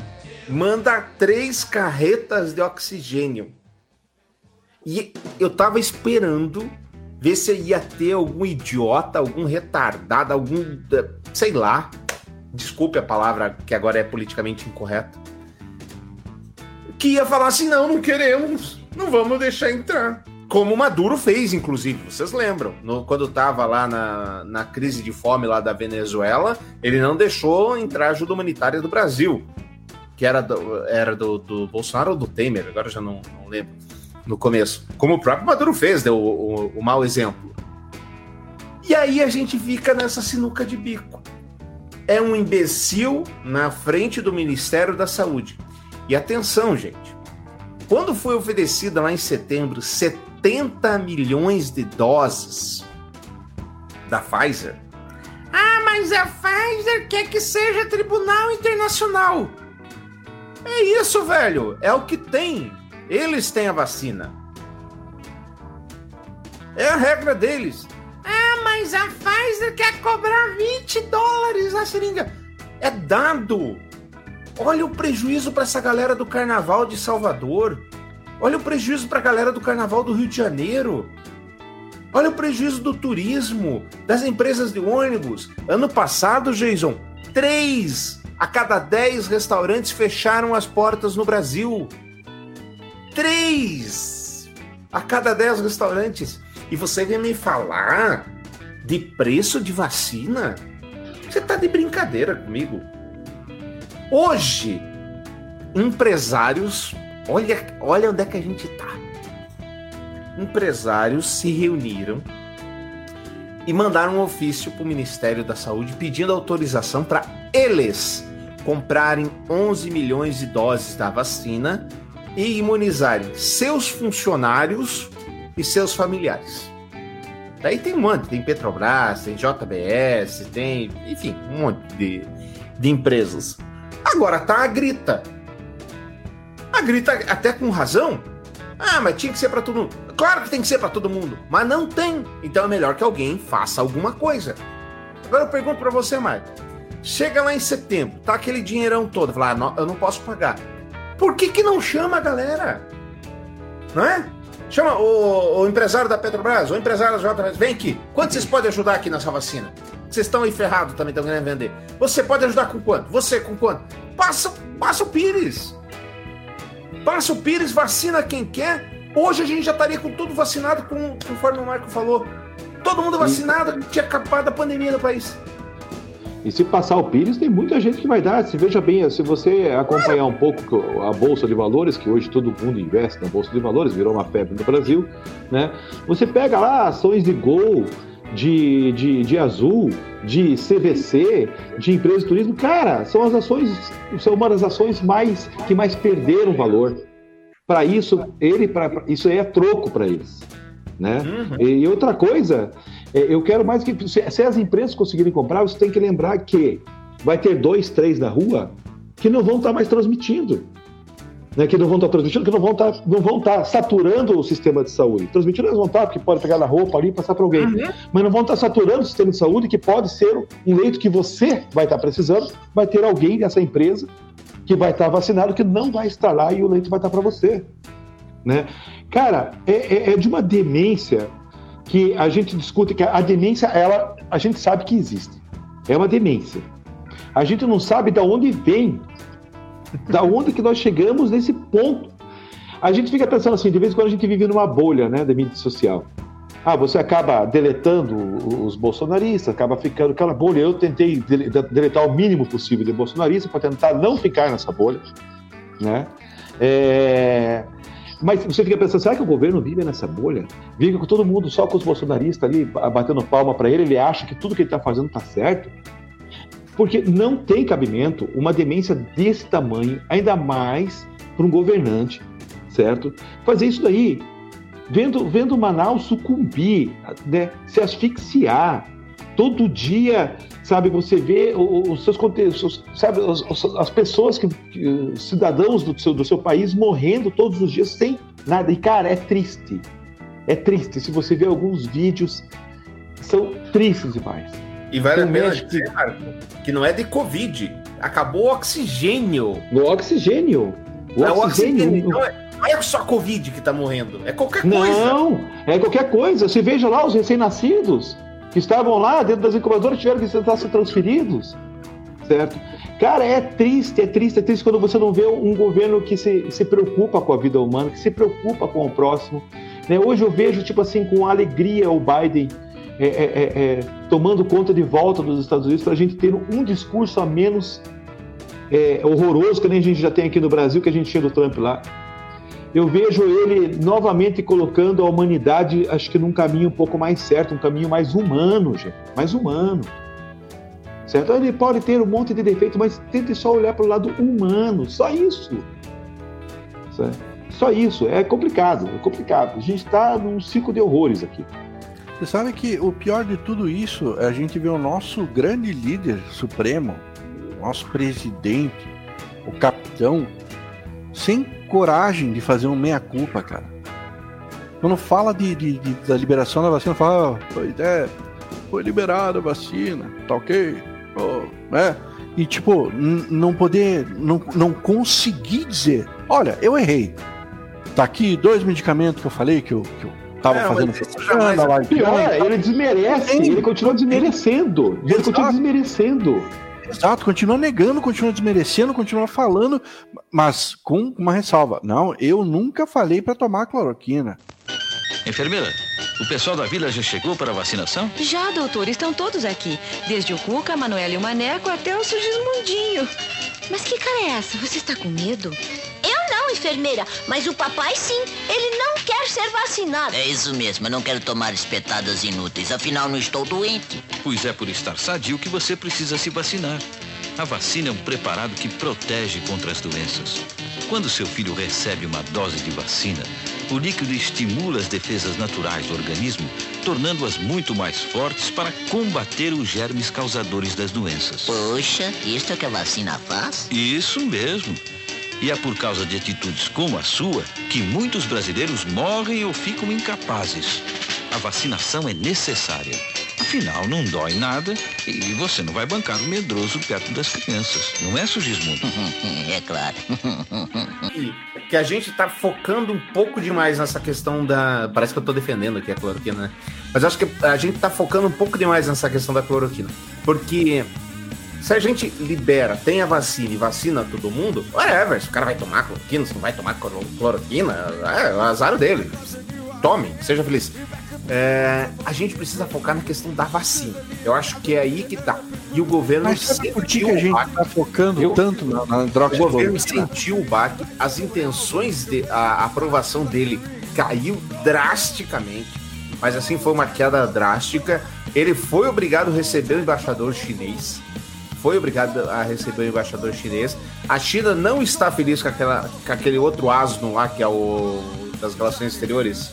manda três carretas de oxigênio. E eu tava esperando ver se ia ter algum idiota, algum retardado, algum. eh, sei lá. Desculpe a palavra que agora é politicamente incorreta. Que ia falar assim: não, não queremos, não vamos deixar entrar. Como o Maduro fez, inclusive, vocês lembram? No- quando estava lá na, na crise de fome lá da Venezuela, ele não deixou entrar ajuda humanitária do Brasil, que era do, era do, do Bolsonaro ou do Temer, agora já não, não lembro, no começo. Como o próprio Maduro fez, deu o, o, o mau exemplo. E aí a gente fica nessa sinuca de bico. É um imbecil na frente do Ministério da Saúde. E atenção, gente. Quando foi oferecida lá em setembro 70 milhões de doses da Pfizer. Ah, mas a Pfizer quer que seja tribunal internacional. É isso, velho. É o que tem. Eles têm a vacina. É a regra deles. Ah, mas a Pfizer quer cobrar 20 dólares a seringa. É dado. Olha o prejuízo para essa galera do Carnaval de Salvador. Olha o prejuízo para a galera do Carnaval do Rio de Janeiro. Olha o prejuízo do turismo, das empresas de ônibus. Ano passado, Jason, três a cada dez restaurantes fecharam as portas no Brasil. Três a cada dez restaurantes. E você vem me falar de preço de vacina? Você tá de brincadeira comigo? Hoje, empresários, olha, olha onde é que a gente tá. Empresários se reuniram e mandaram um ofício para o Ministério da Saúde pedindo autorização para eles comprarem 11 milhões de doses da vacina e imunizarem seus funcionários e seus familiares. Daí tem um monte, tem Petrobras, tem JBS, tem, enfim, um monte de, de empresas. Agora tá a grita. A grita até com razão. Ah, mas tinha que ser para todo mundo. Claro que tem que ser para todo mundo, mas não tem. Então é melhor que alguém faça alguma coisa. Agora eu pergunto para você, Marco. Chega lá em setembro, tá aquele dinheirão todo, fala, ah, não, eu não posso pagar. Por que que não chama a galera? Não é? Chama o, o empresário da Petrobras, o empresário da JBS, vem aqui. Quanto vocês podem ajudar aqui nessa vacina? Vocês estão aí ferrados também, estão querendo vender. Você pode ajudar com quanto? Você com quanto? Passa, passa o Pires. Passa o Pires, vacina quem quer. Hoje a gente já estaria com tudo vacinado, com, conforme o Marco falou. Todo mundo vacinado, tinha acabado a pandemia no país. E se passar o Pires, tem muita gente que vai dar. Se veja bem, se você acompanhar um pouco a Bolsa de Valores, que hoje todo mundo investe na Bolsa de Valores, virou uma febre no Brasil, né? Você pega lá ações de Gol, de, de, de Azul, de CVC, de empresa de turismo, cara, são as ações, são uma das ações mais que mais perderam valor. Para isso, ele, pra, isso aí é troco para eles, né? E outra coisa, eu quero mais que se, as empresas conseguirem comprar, você tem que lembrar que vai ter dois, três na rua que não vão estar mais transmitindo. Né, que não vão estar transmitindo, que não vão estar, não vão estar saturando o sistema de saúde. Transmitindo eles vão estar, porque pode pegar na roupa ali e passar para alguém. Mas não vão estar saturando o sistema de saúde, que pode ser um leito que você vai estar precisando, vai ter alguém dessa empresa que vai estar vacinado, que não vai estar lá e o leito vai estar para você. Né? Cara, é, é- é de uma demência que a gente discute que a demência, ela, a gente sabe que existe. É uma demência. A gente não sabe de onde vem, da onde que nós chegamos nesse ponto. A gente fica pensando assim, de vez em quando a gente vive numa bolha, né, da mídia social. Ah, você acaba deletando os bolsonaristas, acaba ficando aquela bolha. Eu tentei dele- deletar o mínimo possível de bolsonarista para tentar não ficar nessa bolha, né? É, Mas você fica pensando, será que o governo vive nessa bolha? Vive com todo mundo, só com os bolsonaristas ali batendo palma para ele, ele acha que tudo que ele está fazendo está certo? Porque não tem cabimento uma demência desse tamanho, ainda mais para um governante, certo? Fazer isso daí, vendo, vendo Manaus sucumbir, né? se asfixiar, todo dia, sabe, você vê os seus contextos, sabe, as pessoas que, cidadãos do seu, do seu país morrendo todos os dias sem nada. E, cara, é triste. É triste. Se você vê alguns vídeos, são tristes demais. E vale a pena dizer, Marco, que não é de Covid. Acabou o oxigênio. O oxigênio. O é oxigênio. oxigênio. Não é, não é só Covid que tá morrendo. É qualquer coisa. Não, é qualquer coisa. Você veja lá os recém-nascidos que estavam lá dentro das incubadoras tiveram que tentar ser transferidos, certo? Cara, é triste, é triste, é triste quando você não vê um governo que se, se preocupa com a vida humana, que se preocupa com o próximo. né? Hoje eu vejo, tipo assim, com alegria o Biden é, é, é, é, tomando conta de volta dos Estados Unidos para a gente ter um discurso a menos é, horroroso que nem a gente já tem aqui no Brasil, que a gente tinha do Trump lá. Eu vejo ele novamente colocando a humanidade, acho que num caminho um pouco mais certo, um caminho mais humano, gente, mais humano. Certo? Ele pode ter um monte de defeito, mas tente só olhar para o lado humano, só isso. Certo? Só isso, é complicado, é complicado. A gente está num ciclo de horrores aqui. Você sabe que o pior de tudo isso é a gente ver o nosso grande líder supremo, nosso presidente, o capitão, sem coragem de fazer um meia-culpa, cara. Quando fala de, de- de- da liberação da vacina, fala, "Ah, pois é, foi liberada a vacina, tá ok? Oh, né? E tipo, não poder, não, não conseguir dizer, olha, eu errei. Tá aqui dois medicamentos que eu falei que eu, que eu tava É, fazendo propaganda, lá, Pior, ele desmerece, ele continua desmerecendo. Ele continua desmerecendo. Exato, continua negando, continua desmerecendo, continua falando, mas com uma ressalva. Não, eu nunca falei pra tomar cloroquina. Enfermeira, o pessoal da vila já chegou para a vacinação? Já, doutor, estão todos aqui. Desde o Cuca, a Manuela e o Maneco até o Sigismundinho. Mas que cara é essa? Você está com medo? Enfermeira, mas o papai sim. Ele não quer ser vacinado. É isso mesmo, eu não quero tomar espetadas inúteis, afinal não estou doente. Pois é por estar sadio que você precisa se vacinar. A vacina é um preparado que protege contra as doenças. Quando seu filho recebe uma dose de vacina, o líquido estimula as defesas naturais do organismo, tornando-as muito mais fortes para combater os germes causadores das doenças. Poxa, isso é o que a vacina faz? Isso mesmo. E é por causa de atitudes como a sua que muitos brasileiros morrem ou ficam incapazes. A vacinação é necessária. Afinal, não dói nada e você não vai bancar o medroso perto das crianças. Não é, Sugismundo? é claro. E que a gente tá focando um pouco demais nessa questão da. Parece que eu tô defendendo aqui a cloroquina, né? Mas acho que a gente tá focando um pouco demais nessa questão da cloroquina. Porque se a gente libera, tem a vacina e vacina todo mundo, whatever, se o cara vai tomar cloroquina, se não vai tomar cloro- cloroquina, é o azar dele. Tome, seja feliz. É, a gente precisa focar na questão da vacina. Eu acho que é aí que tá. E o governo Mas sabe por que, a o gente baque. tá focando tanto na, na O governo sentiu o baque, as intenções de a aprovação dele caiu drasticamente, mas assim foi uma queda drástica. Ele foi obrigado a receber o embaixador chinês. Foi obrigado a receber o embaixador chinês. A China não está feliz com, aquela, com aquele outro asno lá, que é o das relações exteriores.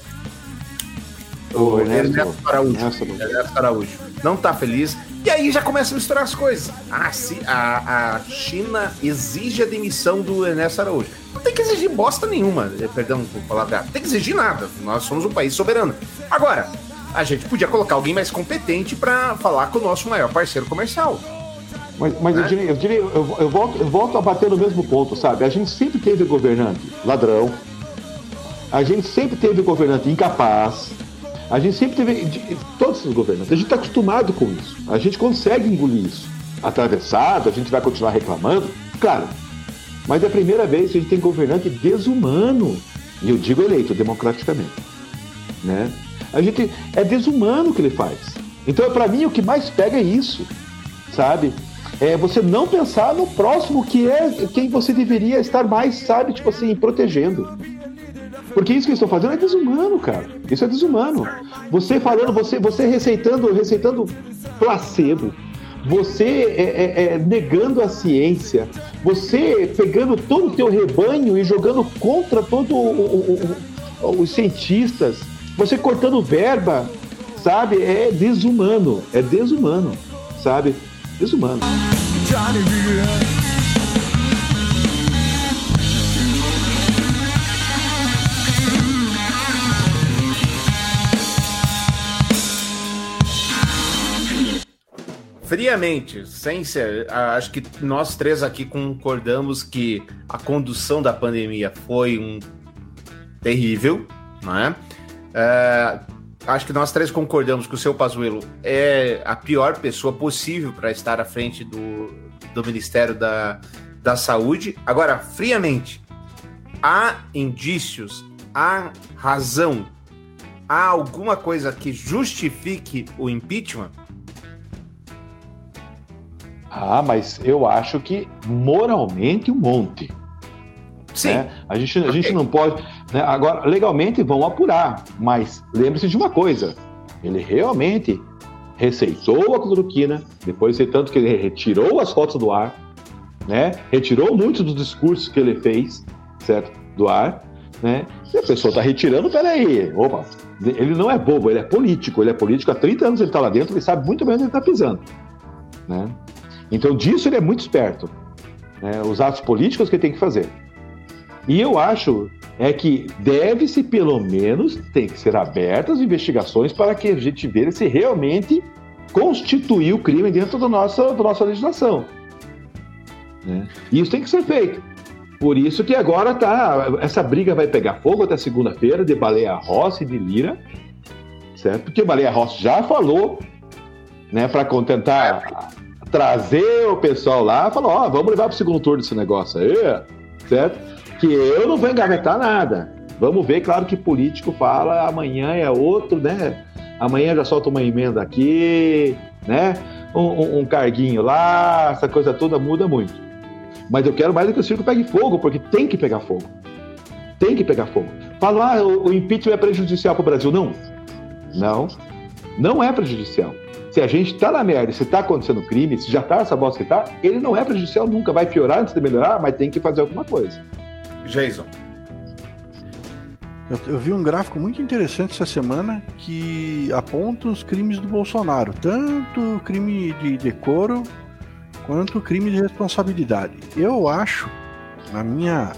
O Ernesto- Ernesto Araújo. Ernesto Araújo. Não tá feliz. E aí já começa a misturar as coisas. Ah, a, a China exige a demissão do Ernesto Araújo. Não tem que exigir bosta nenhuma, eh, perdão por palavra. Não tem que exigir nada. Nós somos um país soberano. Agora, a gente podia colocar alguém mais competente pra falar com o nosso maior parceiro comercial. Mas, mas eu, diria, eu, eu, eu volto, eu volto a bater no mesmo ponto, sabe? A gente sempre teve governante ladrão, a gente sempre teve governante incapaz, a gente sempre teve. Todos os governantes, a gente está acostumado com isso. A gente consegue engolir isso. Atravessado, a gente vai continuar reclamando, claro. Mas é a primeira vez que a gente tem governante desumano. E eu digo eleito democraticamente. Né? A gente é desumano o que ele faz. Então, para mim, o que mais pega é isso, sabe? É você não pensar no próximo, que é quem você deveria estar mais, sabe, tipo assim, protegendo. Porque isso que eles estão fazendo é desumano, cara. Isso é desumano. Você falando, você, você receitando, receitando placebo, você é, é, é, negando a ciência, você pegando todo o teu rebanho e jogando contra todos os cientistas, você cortando verba, sabe? É desumano, é desumano, sabe? Desumano. friamente, sem ser, acho que nós três aqui concordamos que a condução da pandemia foi um terrível, né? É, acho que nós três concordamos que o seu Pazuello é a pior pessoa possível para estar à frente do, do Ministério da, da Saúde. Agora, friamente, há indícios, há razão, há alguma coisa que justifique o impeachment? Ah, mas eu acho que moralmente um monte. Sim. Né? A, gente, a gente não pode. Né? Agora, legalmente vão apurar, mas lembre-se de uma coisa: ele realmente receitou a cloroquina, depois de tanto que ele retirou as fotos do ar, né? retirou muitos dos discursos que ele fez, certo? Do ar, né? E a pessoa está retirando, peraí, opa, ele não é bobo, ele é político, ele é político há 30 anos, ele está lá dentro, ele sabe muito bem onde ele está pisando, né? Então, disso ele é muito esperto. Né? Os atos políticos que ele tem que fazer. E eu acho é que deve-se, pelo menos, tem que ser abertas investigações para que a gente veja se realmente constituiu o crime dentro da nossa, da nossa legislação. Né? E isso tem que ser feito. Por isso que agora tá. Essa briga vai pegar fogo até segunda-feira de Baleia Rossi e de Lira. Certo? Porque Baleia Rossi já falou, né, para contentar trazer o pessoal lá, falou, ó, oh, vamos levar para o segundo turno esse negócio aí, certo? Que eu não vou engavetar nada. Vamos ver, claro que político fala, amanhã é outro, né? Amanhã já solta uma emenda aqui, né? Um, um, um carguinho lá, essa coisa toda muda muito. Mas eu quero mais do que o circo pegue fogo, porque tem que pegar fogo. Tem que pegar fogo. Fala, ah, o, o impeachment é prejudicial para o Brasil. Não. Não. Não é prejudicial. Se a gente está na merda, se está acontecendo crime, se já está essa bosta que está, ele não é prejudicial nunca. Vai piorar antes de melhorar, mas tem que fazer alguma coisa. Jason. Eu, eu, vi um gráfico muito interessante essa semana que aponta os crimes do Bolsonaro, tanto crime de decoro quanto crime de responsabilidade. Eu acho, na minha,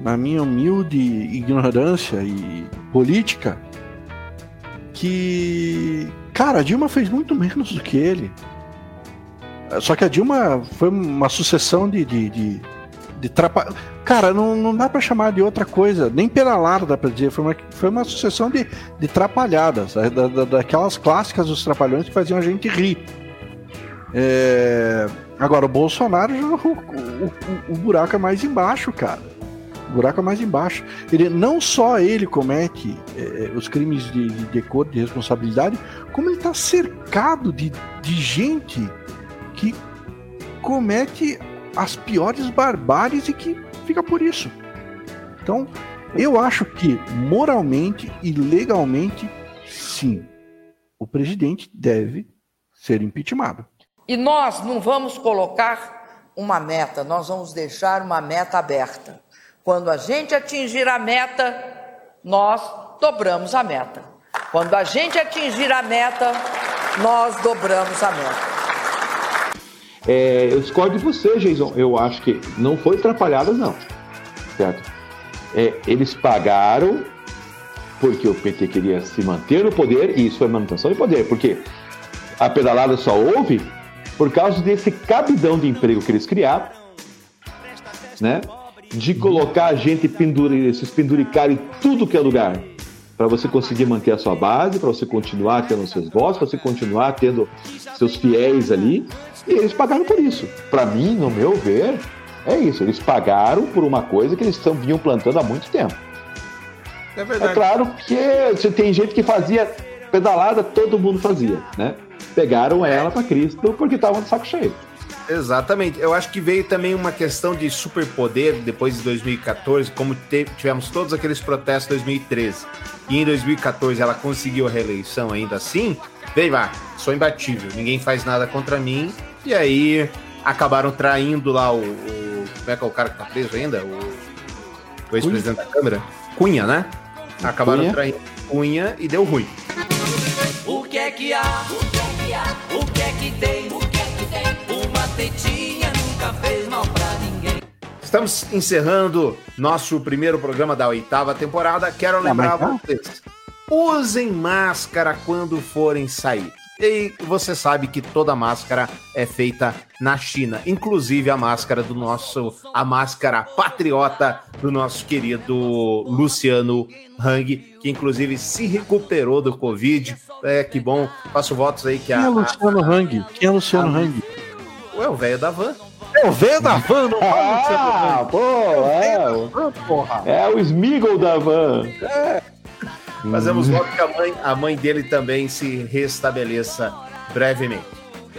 na minha humilde ignorância e política, que Cara, Dilma fez muito menos do que ele. Só que a Dilma foi uma sucessão de. de, de, de trapa... Cara, não, não dá para chamar de outra coisa, nem pela lar dá pra dizer. Foi uma, foi uma sucessão de, de trapalhadas, da, da, daquelas clássicas dos trapalhões que faziam a gente rir. É... Agora, o Bolsonaro, o, o, o, buraco é mais embaixo, cara. O buraco é mais embaixo. Ele não só ele comete é, os crimes de, de decoro, de responsabilidade, como ele está cercado de, de gente que comete as piores barbáries e que fica por isso. Então, eu acho que moralmente e legalmente, sim, o presidente deve ser impeachmentado. E nós não vamos colocar uma meta, nós vamos deixar uma meta aberta. Quando a gente atingir a meta, nós dobramos a meta. Quando a gente atingir a meta, nós dobramos a meta. É, eu discordo de você, Jason. Eu acho que não foi atrapalhada, não. Certo? É, eles pagaram porque o PT queria se manter no poder e isso foi manutenção de poder. Porque a pedalada só houve por causa desse cabidão de emprego que eles criaram, né? de colocar a gente pendure, se penduricar em tudo que é lugar para você conseguir manter a sua base, para você continuar tendo seus votos, para você continuar tendo seus fiéis ali. E eles pagaram por isso. Para mim, no meu ver, é isso. Eles pagaram por uma coisa que eles estão, vinham plantando há muito tempo. É verdade. É claro que se tem gente que fazia pedalada, todo mundo fazia, né? Pegaram ela para Cristo porque estavam de saco cheio. Exatamente. Eu acho que veio também uma questão de superpoder depois de 2014, como te- tivemos todos aqueles protestos em 2013. E em 2014 ela conseguiu a reeleição ainda assim. Veio lá, sou imbatível, ninguém faz nada contra mim. E aí acabaram traindo lá o. o- como é que é o cara que tá preso ainda? O, o ex-presidente da Câmara? Cunha, né? Acabaram Cunha. traindo Cunha e deu ruim. O que é que há? O que é que há? O que é que tem? O que é que tem? Uma tetinha nunca fez mal pra ninguém. Estamos encerrando nosso primeiro programa da oitava temporada. Quero lembrar mas vocês: usem máscara quando forem sair. E você sabe que toda máscara é feita na China, inclusive a máscara do nosso, a máscara patriota do nosso querido Luciano Hang, que inclusive se recuperou do Covid. É que bom. Faço votos aí que a. Quem é Luciano Hang? Quem é Luciano Hang? Ué, o velho da van. É o velho da van, não fala Luciano Ah, Hang. pô, é, Ah, porra. é o Smiggle da van. Fazemos voto que a mãe, a mãe dele também se restabeleça brevemente.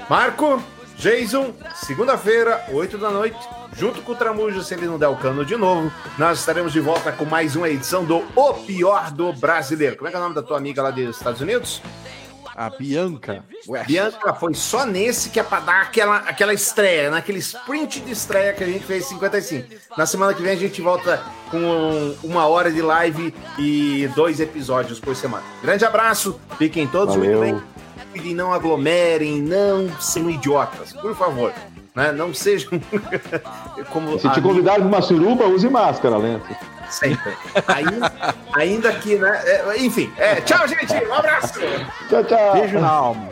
Marco, Jason, segunda-feira, 8 da noite, junto com o Tramujo, se ele não der o cano de novo, nós estaremos de volta com mais uma edição do O Pior do Brasileiro. Como é que é o nome da tua amiga lá dos Estados Unidos? A Bianca. Ué, Bianca foi só nesse que é pra dar aquela, aquela estreia, naquele sprint de estreia que a gente fez em 55. Na semana que vem a gente volta com uma hora de live e dois episódios por semana. Grande abraço, fiquem todos Valeu. muito bem. Cuidem, não aglomerem, não sejam idiotas, por favor. Né? Não sejam como Se te convidarem pra uma suruba, use máscara, Lento. Sempre. Ainda, ainda que, né? é, enfim, é, tchau, gente. Um abraço. Tchau, tchau. Beijo na alma.